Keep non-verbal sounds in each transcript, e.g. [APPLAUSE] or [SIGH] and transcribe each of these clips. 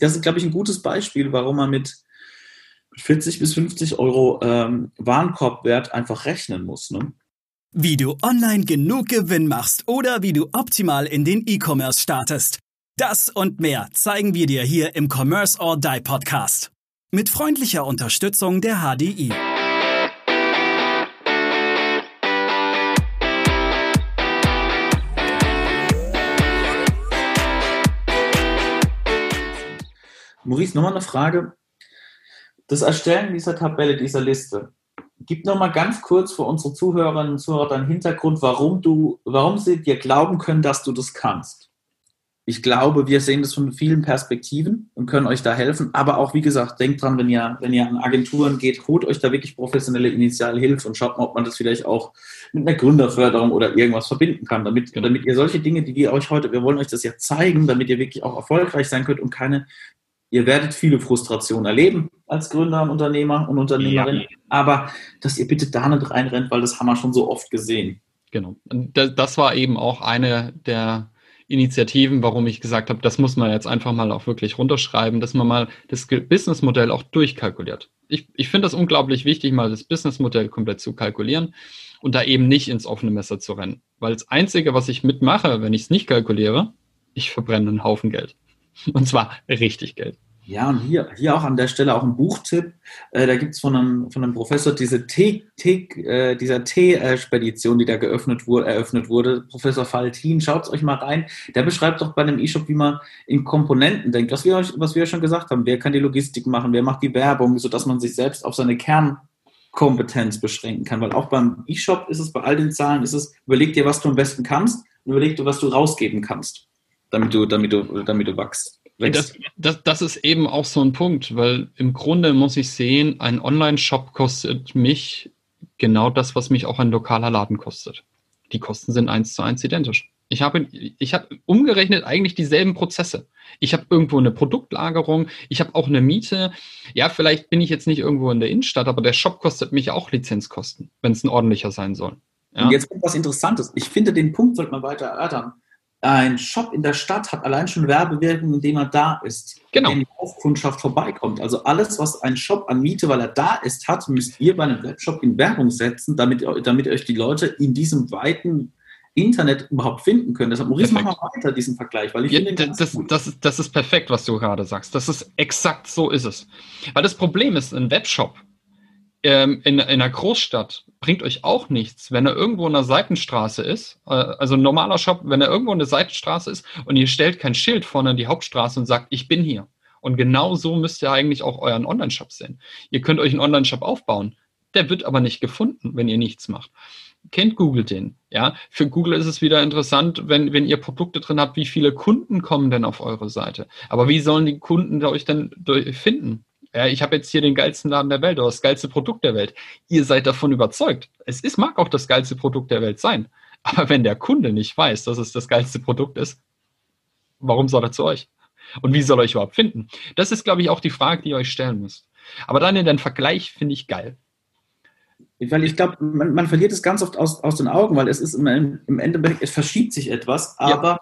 das ist, glaube ich, ein gutes Beispiel, warum man mit 40 bis 50 Euro ähm, Warenkorbwert einfach rechnen muss. Ne? Wie du online genug Gewinn machst oder wie du optimal in den E-Commerce startest. Das und mehr zeigen wir dir hier im Commerce or Die Podcast. Mit freundlicher Unterstützung der HDI. Maurice, nochmal eine Frage. Das Erstellen dieser Tabelle, dieser Liste, gib nochmal ganz kurz für unsere Zuhörerinnen und Zuhörer deinen Hintergrund, warum du, warum sie dir glauben können, dass du das kannst. Ich glaube, wir sehen das von vielen Perspektiven und können euch da helfen. Aber auch, wie gesagt, denkt dran, wenn ihr, wenn ihr an Agenturen geht, holt euch da wirklich professionelle Initialhilfe und schaut mal, ob man das vielleicht auch mit einer Gründerförderung oder irgendwas verbinden kann, damit, genau. damit ihr solche Dinge, die wir euch heute, wir wollen euch das ja zeigen, damit ihr wirklich auch erfolgreich sein könnt und keine Ihr werdet viele Frustrationen erleben als Gründer und Unternehmer und Unternehmerin, ja. aber dass ihr bitte da nicht reinrennt, weil das haben wir schon so oft gesehen. Genau. Das war eben auch eine der Initiativen, warum ich gesagt habe, das muss man jetzt einfach mal auch wirklich runterschreiben, dass man mal das Businessmodell auch durchkalkuliert. Ich, ich finde das unglaublich wichtig, mal das Businessmodell komplett zu kalkulieren und da eben nicht ins offene Messer zu rennen. Weil das Einzige, was ich mitmache, wenn ich es nicht kalkuliere, ich verbrenne einen Haufen Geld. [LAUGHS] Und zwar richtig Geld. Ja, und hier, hier auch an der Stelle auch ein Buchtipp. Äh, da gibt es von einem, von einem Professor diese Tee, Tee, äh, dieser Tee-Spedition, die da geöffnet wurde, eröffnet wurde. Professor Faltin, schaut es euch mal rein. Der beschreibt doch bei einem E-Shop, wie man in Komponenten denkt. Was wir, was wir schon gesagt haben, wer kann die Logistik machen, wer macht die Werbung, sodass man sich selbst auf seine Kernkompetenz beschränken kann. Weil auch beim E-Shop ist es, bei all den Zahlen ist es, überleg dir, was du am besten kannst und überleg dir, was du rausgeben kannst damit du, damit du, damit du wachst. Das, das, das ist eben auch so ein Punkt, weil im Grunde muss ich sehen, ein Online-Shop kostet mich genau das, was mich auch ein lokaler Laden kostet. Die Kosten sind eins zu eins identisch. Ich habe, ich habe umgerechnet eigentlich dieselben Prozesse. Ich habe irgendwo eine Produktlagerung, ich habe auch eine Miete. Ja, vielleicht bin ich jetzt nicht irgendwo in der Innenstadt, aber der Shop kostet mich auch Lizenzkosten, wenn es ein ordentlicher sein soll. Ja? Und jetzt kommt was Interessantes. Ich finde, den Punkt sollte man weiter erörtern ein Shop in der Stadt hat allein schon Werbewirkung, indem er da ist. Genau. Wenn die Aufkundschaft vorbeikommt. Also alles, was ein Shop an Miete, weil er da ist, hat, müsst ihr bei einem Webshop in Werbung setzen, damit, damit euch die Leute in diesem weiten Internet überhaupt finden können. Deshalb, Maurice, mach mal weiter diesen Vergleich, weil ich ja, finde das, das, ist, das ist perfekt, was du gerade sagst. Das ist exakt so ist es. Weil das Problem ist, ein Webshop ähm, in, in einer Großstadt bringt euch auch nichts, wenn er irgendwo in einer Seitenstraße ist, äh, also ein normaler Shop, wenn er irgendwo in der Seitenstraße ist und ihr stellt kein Schild vorne in die Hauptstraße und sagt, ich bin hier. Und genau so müsst ihr eigentlich auch euren Online-Shop sehen. Ihr könnt euch einen Online-Shop aufbauen. Der wird aber nicht gefunden, wenn ihr nichts macht. Kennt Google den? Ja, für Google ist es wieder interessant, wenn, wenn ihr Produkte drin habt, wie viele Kunden kommen denn auf eure Seite? Aber wie sollen die Kunden euch denn finden? Ja, ich habe jetzt hier den geilsten Laden der Welt oder das geilste Produkt der Welt. Ihr seid davon überzeugt. Es ist, mag auch das geilste Produkt der Welt sein. Aber wenn der Kunde nicht weiß, dass es das geilste Produkt ist, warum soll er zu euch? Und wie soll er euch überhaupt finden? Das ist, glaube ich, auch die Frage, die ihr euch stellen müsst. Aber dann in den Vergleich finde ich geil. Weil ich glaube, man, man, verliert es ganz oft aus, aus den Augen, weil es ist im, im Endeffekt, es verschiebt sich etwas, aber ja.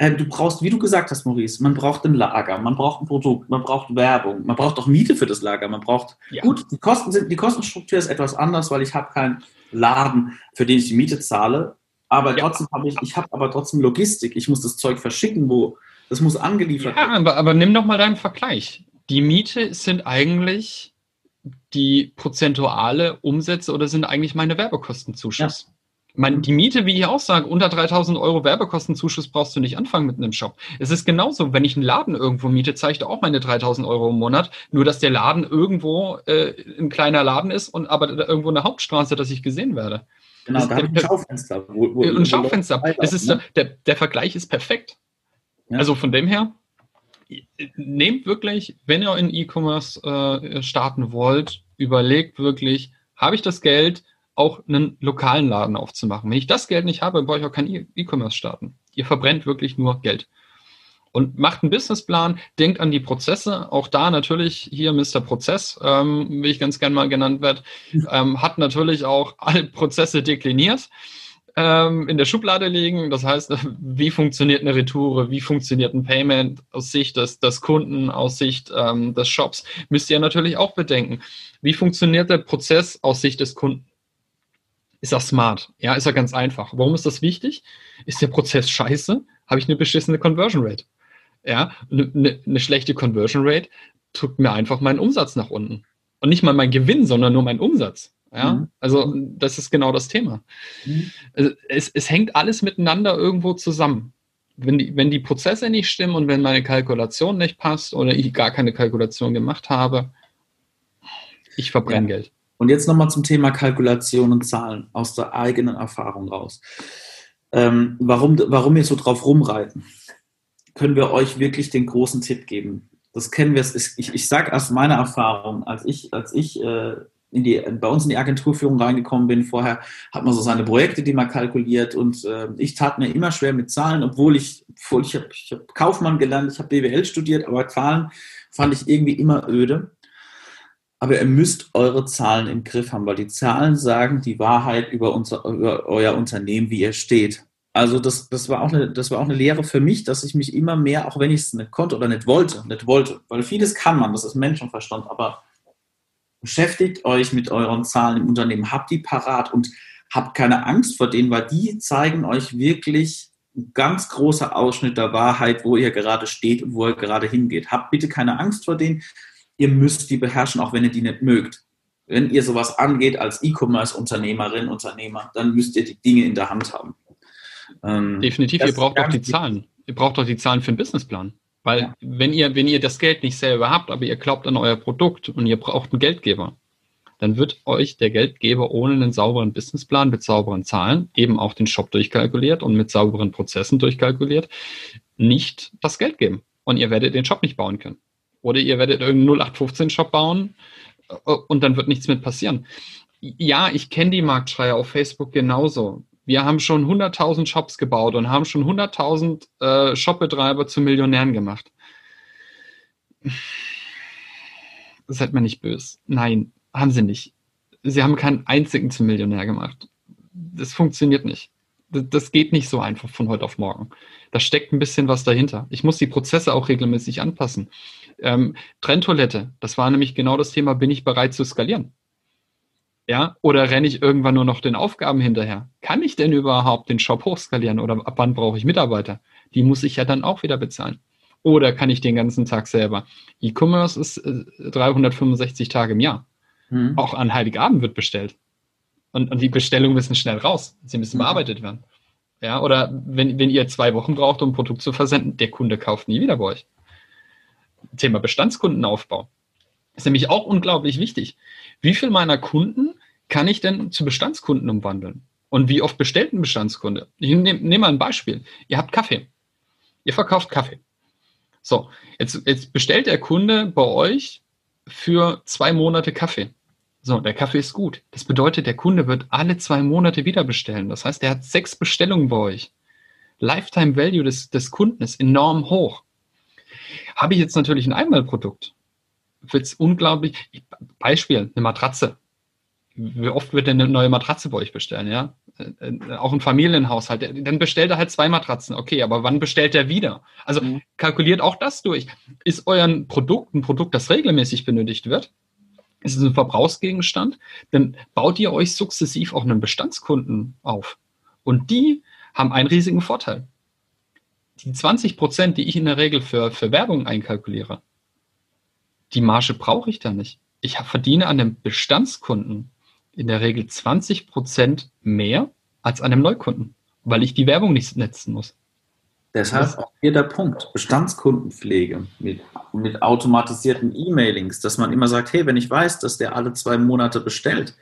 Äh, du brauchst, wie du gesagt hast, Maurice, man braucht ein Lager, man braucht ein Produkt, man braucht Werbung, man braucht auch Miete für das Lager, man braucht, ja. gut, die Kosten sind, die Kostenstruktur ist etwas anders, weil ich habe keinen Laden, für den ich die Miete zahle, aber ja. trotzdem habe ich, ich habe aber trotzdem Logistik, ich muss das Zeug verschicken, wo, das muss angeliefert werden. Ja, aber, aber nimm doch mal deinen Vergleich. Die Miete sind eigentlich die prozentuale Umsätze oder sind eigentlich meine Werbekostenzuschuss? Ja meine, die Miete, wie ich auch sage, unter 3000 Euro Werbekostenzuschuss brauchst du nicht anfangen mit einem Shop. Es ist genauso, wenn ich einen Laden irgendwo miete, zeige ich auch meine 3000 Euro im Monat, nur dass der Laden irgendwo äh, ein kleiner Laden ist und aber irgendwo eine Hauptstraße, dass ich gesehen werde. Genau, da ich ein Schaufenster. Wo, wo, ein Schaufenster. Das ist, ne? der, der Vergleich ist perfekt. Ja. Also von dem her, nehmt wirklich, wenn ihr in E-Commerce äh, starten wollt, überlegt wirklich, habe ich das Geld, auch einen lokalen Laden aufzumachen. Wenn ich das Geld nicht habe, brauche ich auch kein e- E-Commerce starten. Ihr verbrennt wirklich nur Geld. Und macht einen Businessplan, denkt an die Prozesse. Auch da natürlich hier Mr. Prozess, ähm, wie ich ganz gern mal genannt werde, ähm, hat natürlich auch [LAUGHS] alle Prozesse dekliniert. ähm, in der Schublade liegen. Das heißt, [LAUGHS] wie funktioniert eine Retoure, wie funktioniert ein Payment aus Sicht des, des Kunden, aus Sicht ähm, des Shops, müsst ihr natürlich auch bedenken. Wie funktioniert der Prozess aus Sicht des Kunden? Ist er smart? Ja, ist er ganz einfach. Warum ist das wichtig? Ist der Prozess scheiße? Habe ich eine beschissene Conversion Rate? Ja, eine, eine, eine schlechte Conversion Rate drückt mir einfach meinen Umsatz nach unten. Und nicht mal mein Gewinn, sondern nur mein Umsatz. Ja, mhm. also das ist genau das Thema. Mhm. Also, es, es hängt alles miteinander irgendwo zusammen. Wenn die, wenn die Prozesse nicht stimmen und wenn meine Kalkulation nicht passt oder ich gar keine Kalkulation gemacht habe, ich verbrenne ja. Geld. Und jetzt nochmal zum Thema Kalkulation und Zahlen aus der eigenen Erfahrung raus. Ähm, warum, warum wir so drauf rumreiten, können wir euch wirklich den großen Tipp geben. Das kennen wir. Ich, ich sage aus meiner Erfahrung, als ich, als ich äh, in die, bei uns in die Agenturführung reingekommen bin, vorher hat man so seine Projekte, die man kalkuliert und äh, ich tat mir immer schwer mit Zahlen, obwohl ich, obwohl ich habe hab Kaufmann gelernt, ich habe BWL studiert, aber Zahlen fand ich irgendwie immer öde. Aber ihr müsst eure Zahlen im Griff haben, weil die Zahlen sagen die Wahrheit über, unser, über euer Unternehmen, wie ihr steht. Also das, das, war auch eine, das war auch eine Lehre für mich, dass ich mich immer mehr, auch wenn ich es nicht konnte oder nicht wollte, nicht wollte, weil vieles kann man, das ist Menschenverstand, aber beschäftigt euch mit euren Zahlen im Unternehmen, habt die parat und habt keine Angst vor denen, weil die zeigen euch wirklich ein ganz großer Ausschnitt der Wahrheit, wo ihr gerade steht und wo ihr gerade hingeht. Habt bitte keine Angst vor denen. Ihr müsst die beherrschen, auch wenn ihr die nicht mögt. Wenn ihr sowas angeht als E-Commerce-Unternehmerin, Unternehmer, dann müsst ihr die Dinge in der Hand haben. Ähm, Definitiv, ihr braucht auch die Zahlen. Ihr braucht auch die Zahlen für einen Businessplan. Weil ja. wenn ihr, wenn ihr das Geld nicht selber habt, aber ihr glaubt an euer Produkt und ihr braucht einen Geldgeber, dann wird euch der Geldgeber ohne einen sauberen Businessplan mit sauberen Zahlen, eben auch den Shop durchkalkuliert und mit sauberen Prozessen durchkalkuliert, nicht das Geld geben. Und ihr werdet den Shop nicht bauen können. Oder ihr werdet irgendeinen 0815-Shop bauen äh, und dann wird nichts mit passieren. Ja, ich kenne die Marktschreier auf Facebook genauso. Wir haben schon 100.000 Shops gebaut und haben schon 100.000 äh, Shopbetreiber zu Millionären gemacht. Seid mir nicht böse. Nein, haben sie nicht. Sie haben keinen einzigen zum Millionär gemacht. Das funktioniert nicht. Das geht nicht so einfach von heute auf morgen. Da steckt ein bisschen was dahinter. Ich muss die Prozesse auch regelmäßig anpassen. Ähm, Trenntoilette, das war nämlich genau das Thema, bin ich bereit zu skalieren? Ja, oder renne ich irgendwann nur noch den Aufgaben hinterher? Kann ich denn überhaupt den Shop hochskalieren oder ab wann brauche ich Mitarbeiter? Die muss ich ja dann auch wieder bezahlen. Oder kann ich den ganzen Tag selber? E-Commerce ist 365 äh, Tage im Jahr. Mhm. Auch an Heiligabend wird bestellt. Und, und, die Bestellungen müssen schnell raus. Sie müssen mhm. bearbeitet werden. Ja, oder wenn, wenn ihr zwei Wochen braucht, um ein Produkt zu versenden, der Kunde kauft nie wieder bei euch. Thema Bestandskundenaufbau ist nämlich auch unglaublich wichtig. Wie viel meiner Kunden kann ich denn zu Bestandskunden umwandeln? Und wie oft bestellt ein Bestandskunde? Ich nehme nehm mal ein Beispiel. Ihr habt Kaffee. Ihr verkauft Kaffee. So, jetzt, jetzt bestellt der Kunde bei euch für zwei Monate Kaffee. So, der Kaffee ist gut. Das bedeutet, der Kunde wird alle zwei Monate wieder bestellen. Das heißt, er hat sechs Bestellungen bei euch. Lifetime Value des, des Kunden ist enorm hoch. Habe ich jetzt natürlich ein Einmalprodukt, wird es unglaublich. Beispiel, eine Matratze. Wie oft wird denn eine neue Matratze bei euch bestellen, ja? Äh, äh, auch ein Familienhaushalt. Dann bestellt er halt zwei Matratzen. Okay, aber wann bestellt er wieder? Also mhm. kalkuliert auch das durch. Ist euer Produkt ein Produkt, das regelmäßig benötigt wird? Ist es ein Verbrauchsgegenstand? Dann baut ihr euch sukzessiv auch einen Bestandskunden auf. Und die haben einen riesigen Vorteil. Die 20 Prozent, die ich in der Regel für, für Werbung einkalkuliere, die Marge brauche ich da nicht. Ich verdiene an einem Bestandskunden in der Regel 20 Prozent mehr als an einem Neukunden, weil ich die Werbung nicht netzen muss. Deshalb auch hier der Punkt, Bestandskundenpflege mit, mit automatisierten E-Mailings, dass man immer sagt, hey, wenn ich weiß, dass der alle zwei Monate bestellt,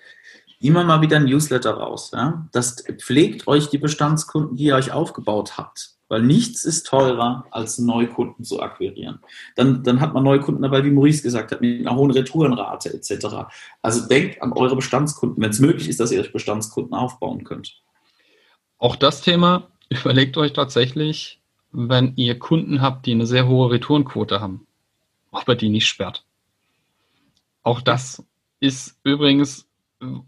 immer mal wieder ein Newsletter raus. Ja? Das pflegt euch die Bestandskunden, die ihr euch aufgebaut habt. Weil nichts ist teurer, als Neukunden zu akquirieren. Dann, dann hat man Neukunden dabei, wie Maurice gesagt hat, mit einer hohen Retourenrate etc. Also denkt an eure Bestandskunden, wenn es möglich ist, dass ihr euch Bestandskunden aufbauen könnt. Auch das Thema, überlegt euch tatsächlich, wenn ihr Kunden habt, die eine sehr hohe Retourenquote haben, ob ihr die nicht sperrt. Auch das ist übrigens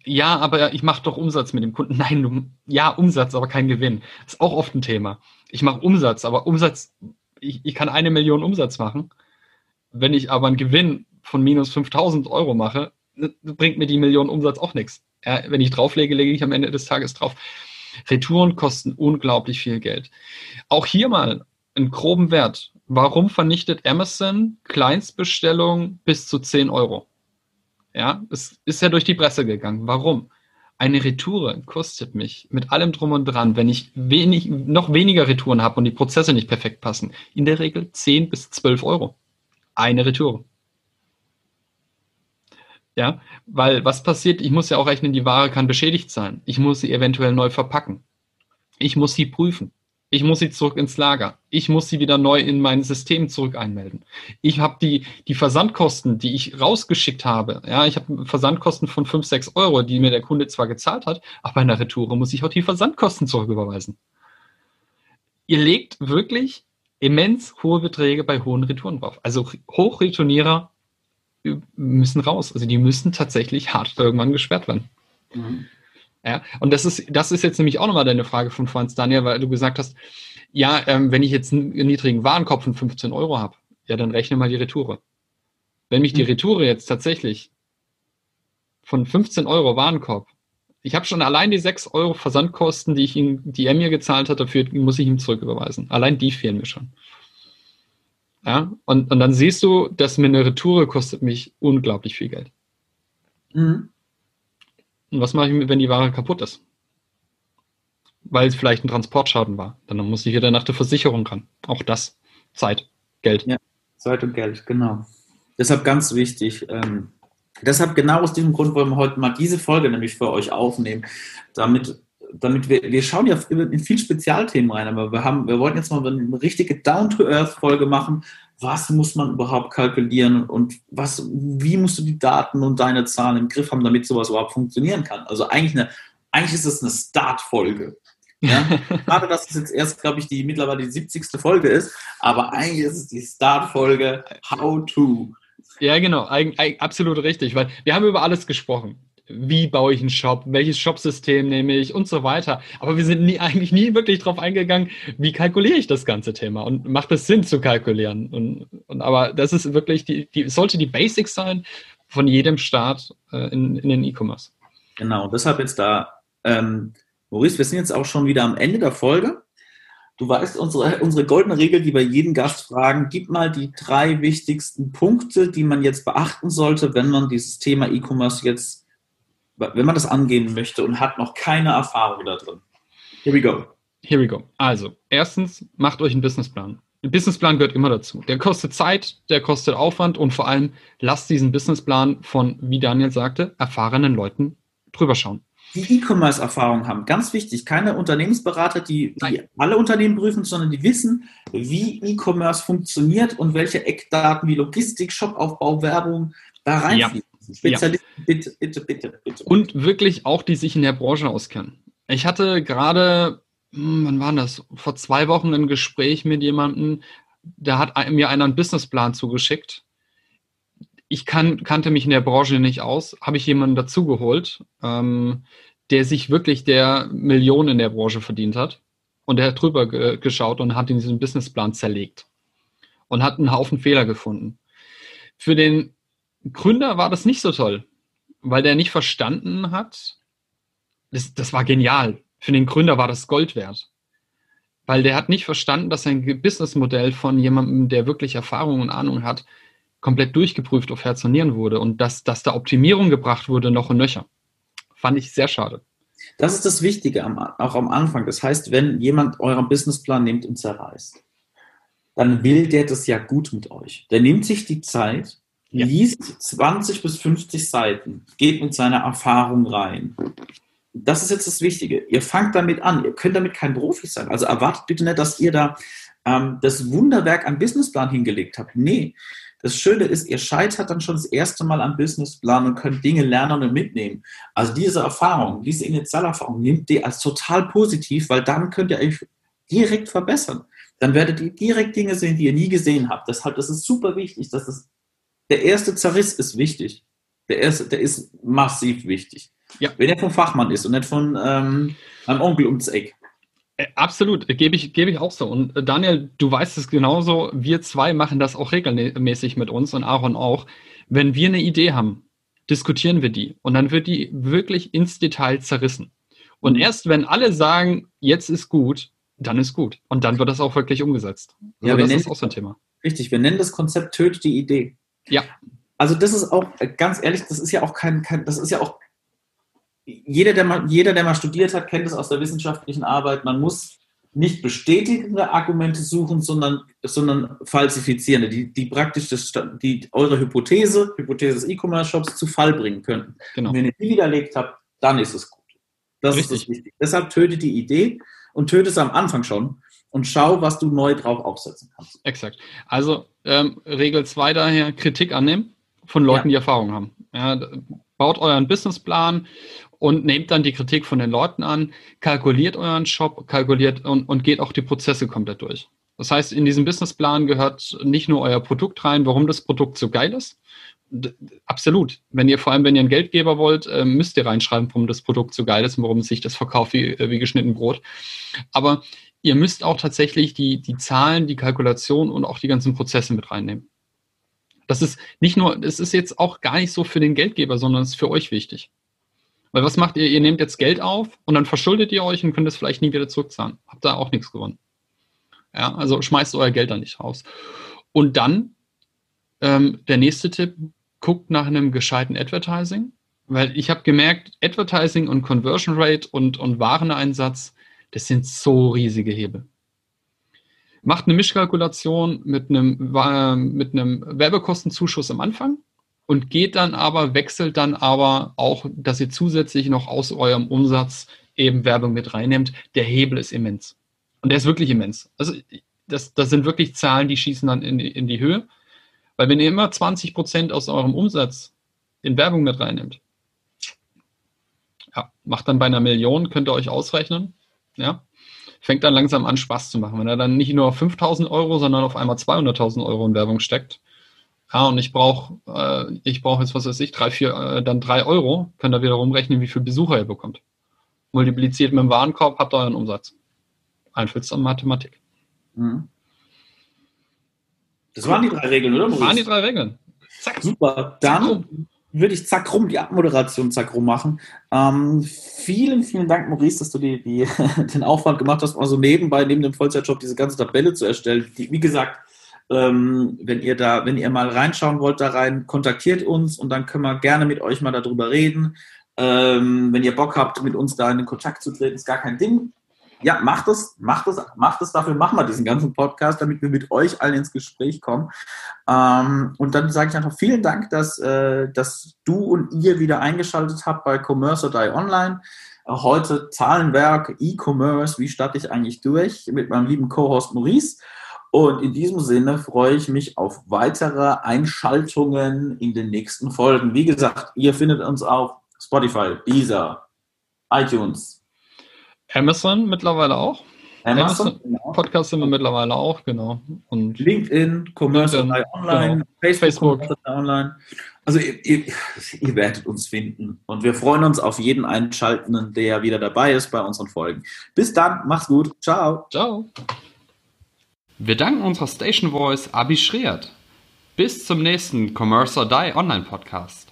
Ja, aber ich mache doch Umsatz mit dem Kunden. Nein, du, ja, Umsatz, aber kein Gewinn. Ist auch oft ein Thema. Ich mache Umsatz, aber Umsatz, ich, ich kann eine Million Umsatz machen. Wenn ich aber einen Gewinn von minus 5000 Euro mache, bringt mir die Million Umsatz auch nichts. Ja, wenn ich drauflege, lege ich am Ende des Tages drauf. Retouren kosten unglaublich viel Geld. Auch hier mal einen groben Wert. Warum vernichtet Amazon Kleinstbestellungen bis zu 10 Euro? Ja, es ist ja durch die Presse gegangen. Warum? Eine Retoure kostet mich mit allem drum und dran, wenn ich wenig, noch weniger Retouren habe und die Prozesse nicht perfekt passen, in der Regel 10 bis 12 Euro. Eine Retour. Ja, weil was passiert? Ich muss ja auch rechnen, die Ware kann beschädigt sein. Ich muss sie eventuell neu verpacken. Ich muss sie prüfen. Ich muss sie zurück ins Lager. Ich muss sie wieder neu in mein System zurück einmelden. Ich habe die, die Versandkosten, die ich rausgeschickt habe. Ja, ich habe Versandkosten von 5, 6 Euro, die mir der Kunde zwar gezahlt hat, aber bei einer Retour muss ich auch die Versandkosten zurücküberweisen. Ihr legt wirklich immens hohe Beträge bei hohen Retouren drauf. Also Hochreturnierer müssen raus. Also die müssen tatsächlich hart irgendwann gesperrt werden. Mhm. Ja, und das ist, das ist jetzt nämlich auch nochmal deine Frage von Franz Daniel, weil du gesagt hast, ja, ähm, wenn ich jetzt einen niedrigen Warenkorb von 15 Euro habe, ja, dann rechne mal die Retoure. Wenn mich die mhm. Retoure jetzt tatsächlich von 15 Euro Warenkorb, ich habe schon allein die 6 Euro Versandkosten, die ich ihm, die er mir gezahlt hat, dafür muss ich ihm zurücküberweisen. Allein die fehlen mir schon. Ja, und, und dann siehst du, dass mir eine Retoure kostet mich unglaublich viel Geld. Mhm. Und was mache ich, wenn die Ware kaputt ist? Weil es vielleicht ein Transportschaden war. Dann muss ich wieder nach der Versicherung ran. Auch das. Zeit, Geld. Ja, Zeit und Geld, genau. Deshalb ganz wichtig. Ähm, deshalb genau aus diesem Grund wollen wir heute mal diese Folge nämlich für euch aufnehmen, damit damit wir, wir schauen ja in viel Spezialthemen rein, aber wir haben, wir wollten jetzt mal eine richtige Down-to-Earth-Folge machen. Was muss man überhaupt kalkulieren und was, wie musst du die Daten und deine Zahlen im Griff haben, damit sowas überhaupt funktionieren kann? Also eigentlich eine, eigentlich ist es eine Start-Folge. Ja? [LAUGHS] Gerade, dass es jetzt erst, glaube ich, die mittlerweile die 70. Folge ist, aber eigentlich ist es die Start-Folge How to. Ja, genau, absolut richtig, weil wir haben über alles gesprochen wie baue ich einen Shop, welches Shopsystem nehme ich und so weiter. Aber wir sind nie, [LAUGHS] eigentlich nie wirklich darauf eingegangen, wie kalkuliere ich das ganze Thema und macht es Sinn zu kalkulieren. Und, und aber das ist wirklich, die, die sollte die Basics sein von jedem Start äh, in, in den E-Commerce. Genau, deshalb jetzt da, ähm, Maurice, wir sind jetzt auch schon wieder am Ende der Folge. Du weißt, unsere, unsere goldene Regel, die wir jeden Gast fragen, gib mal die drei wichtigsten Punkte, die man jetzt beachten sollte, wenn man dieses Thema E-Commerce jetzt wenn man das angehen möchte und hat noch keine Erfahrung da drin. Here we go. Here we go. Also, erstens, macht euch einen Businessplan. Ein Businessplan gehört immer dazu. Der kostet Zeit, der kostet Aufwand und vor allem lasst diesen Businessplan von, wie Daniel sagte, erfahrenen Leuten drüber schauen. Die E-Commerce-Erfahrung haben, ganz wichtig, keine Unternehmensberater, die, die alle Unternehmen prüfen, sondern die wissen, wie E-Commerce funktioniert und welche Eckdaten wie Logistik, Shopaufbau, Werbung da reinfließen. Ja. Spezialisten, ja. bitte, bitte, bitte, bitte. Und wirklich auch, die sich in der Branche auskennen. Ich hatte gerade, hm, wann war das? Vor zwei Wochen ein Gespräch mit jemandem, da hat mir einer einen Businessplan zugeschickt. Ich kann, kannte mich in der Branche nicht aus, habe ich jemanden dazugeholt, ähm, der sich wirklich der Millionen in der Branche verdient hat. Und der hat drüber ge geschaut und hat diesen Businessplan zerlegt und hat einen Haufen Fehler gefunden. Für den Gründer war das nicht so toll, weil der nicht verstanden hat, das, das war genial. Für den Gründer war das Gold wert. Weil der hat nicht verstanden, dass sein Businessmodell von jemandem, der wirklich Erfahrung und Ahnung hat, komplett durchgeprüft auf Herz und Nieren wurde und dass, dass da Optimierung gebracht wurde, noch und nöcher. Fand ich sehr schade. Das ist das Wichtige am, auch am Anfang. Das heißt, wenn jemand euren Businessplan nimmt und zerreißt, dann will der das ja gut mit euch. Der nimmt sich die Zeit, ja. liest 20 bis 50 Seiten, geht mit seiner Erfahrung rein. Das ist jetzt das Wichtige. Ihr fangt damit an. Ihr könnt damit kein Profi sein. Also erwartet bitte nicht, dass ihr da ähm, das Wunderwerk am Businessplan hingelegt habt. Nee. Das Schöne ist, ihr scheitert dann schon das erste Mal am Businessplan und könnt Dinge lernen und mitnehmen. Also diese Erfahrung, diese Initialerfahrung, nehmt ihr als total positiv, weil dann könnt ihr euch direkt verbessern. Dann werdet ihr direkt Dinge sehen, die ihr nie gesehen habt. Deshalb, das ist super wichtig, dass das der erste Zerriss ist wichtig. Der erste, der ist massiv wichtig. Ja. Wenn er vom Fachmann ist und nicht von ähm, einem Onkel ums Eck. Äh, absolut, gebe ich, gebe ich auch so. Und äh, Daniel, du weißt es genauso, wir zwei machen das auch regelmäßig mit uns und Aaron auch. Wenn wir eine Idee haben, diskutieren wir die und dann wird die wirklich ins Detail zerrissen. Und mhm. erst wenn alle sagen, jetzt ist gut, dann ist gut. Und dann wird das auch wirklich umgesetzt. Also ja, das ist auch so ein Thema. Richtig, wir nennen das Konzept tötet die Idee. Ja. Also das ist auch, äh, ganz ehrlich, das ist ja auch kein, kein das ist ja auch, jeder der, mal, jeder, der mal studiert hat, kennt es aus der wissenschaftlichen Arbeit. Man muss nicht bestätigende Argumente suchen, sondern, sondern falsifizierende, die, die praktisch das, die, eure Hypothese, Hypothese des E-Commerce-Shops zu Fall bringen könnten. Genau. Und wenn ihr die widerlegt habt, dann ist es gut. Das Richtig. ist das Wichtige. Deshalb töte die Idee und töte es am Anfang schon und schau, was du neu drauf aufsetzen kannst. Exakt. Also ähm, Regel 2 daher, Kritik annehmen von Leuten, ja. die Erfahrung haben. Ja, baut euren Businessplan und nehmt dann die Kritik von den Leuten an, kalkuliert euren Shop, kalkuliert und, und geht auch die Prozesse komplett durch. Das heißt, in diesem Businessplan gehört nicht nur euer Produkt rein, warum das Produkt so geil ist. Absolut. Wenn ihr vor allem, wenn ihr einen Geldgeber wollt, äh, müsst ihr reinschreiben, warum das Produkt so geil ist und warum sich das verkauft wie, äh, wie geschnitten Brot. Aber ihr müsst auch tatsächlich die, die Zahlen, die Kalkulation und auch die ganzen Prozesse mit reinnehmen. Das ist nicht nur, es ist jetzt auch gar nicht so für den Geldgeber, sondern es ist für euch wichtig. Weil was macht ihr? Ihr nehmt jetzt Geld auf und dann verschuldet ihr euch und könnt es vielleicht nie wieder zurückzahlen. Habt da auch nichts gewonnen. Ja, also schmeißt euer Geld da nicht raus. Und dann, ähm, der nächste Tipp, guckt nach einem gescheiten Advertising. Weil ich habe gemerkt, Advertising und Conversion Rate und, und Wareneinsatz, das sind so riesige Hebel. Macht eine Mischkalkulation mit einem, äh, mit einem Werbekostenzuschuss am Anfang und geht dann aber, wechselt dann aber auch, dass ihr zusätzlich noch aus eurem Umsatz eben Werbung mit reinnehmt. Der Hebel ist immens. Und der ist wirklich immens. Also das, das sind wirklich Zahlen, die schießen dann in die, in die Höhe. Weil wenn ihr immer 20 Prozent aus eurem Umsatz in Werbung mit reinnimmt, ja, macht dann bei einer Million, könnt ihr euch ausrechnen, ja, fängt dann langsam an Spaß zu machen. Wenn er dann nicht nur 5000 Euro, sondern auf einmal 200.000 Euro in Werbung steckt, ja, und ich brauche äh, ich brauche jetzt, was weiß ich, drei, vier, äh, dann drei Euro, könnt ihr wiederum rechnen, wie viel Besucher ihr bekommt. Multipliziert mit dem Warenkorb, habt ihr euren Umsatz. Einfluss an Mathematik. Mhm. Das waren die drei Regeln, oder? Das waren die drei Regeln. Zack. Super. Dann würde ich zack rum, die Abmoderation zack rum machen. Ähm, vielen, vielen Dank, Maurice, dass du die, die, [LAUGHS] den Aufwand gemacht hast, also nebenbei, neben dem Vollzeitjob, diese ganze Tabelle zu erstellen. Die, wie gesagt, ähm, wenn ihr da, wenn ihr mal reinschauen wollt da rein, kontaktiert uns und dann können wir gerne mit euch mal darüber reden. Ähm, wenn ihr Bock habt, mit uns da in Kontakt zu treten, ist gar kein Ding. Ja, macht es, macht es, macht es. Dafür machen wir diesen ganzen Podcast, damit wir mit euch allen ins Gespräch kommen. Ähm, und dann sage ich einfach vielen Dank, dass, äh, dass du und ihr wieder eingeschaltet habt bei Commerce or Die Online. Heute Zahlenwerk, E-Commerce, wie starte ich eigentlich durch mit meinem lieben Co-Host Maurice. Und in diesem Sinne freue ich mich auf weitere Einschaltungen in den nächsten Folgen. Wie gesagt, ihr findet uns auf Spotify, Deezer, iTunes. Amazon mittlerweile auch. Amazon, Amazon genau. Podcast sind wir mittlerweile auch, genau. Und LinkedIn, Commerce LinkedIn, Online, genau. Facebook, Facebook. Online. Also ihr, ihr, ihr, werdet uns finden. Und wir freuen uns auf jeden Einschaltenden, der wieder dabei ist bei unseren Folgen. Bis dann, macht's gut. Ciao. Ciao. Wir danken unserer Station Voice Abi Schreert. Bis zum nächsten Commerce or Die Online Podcast.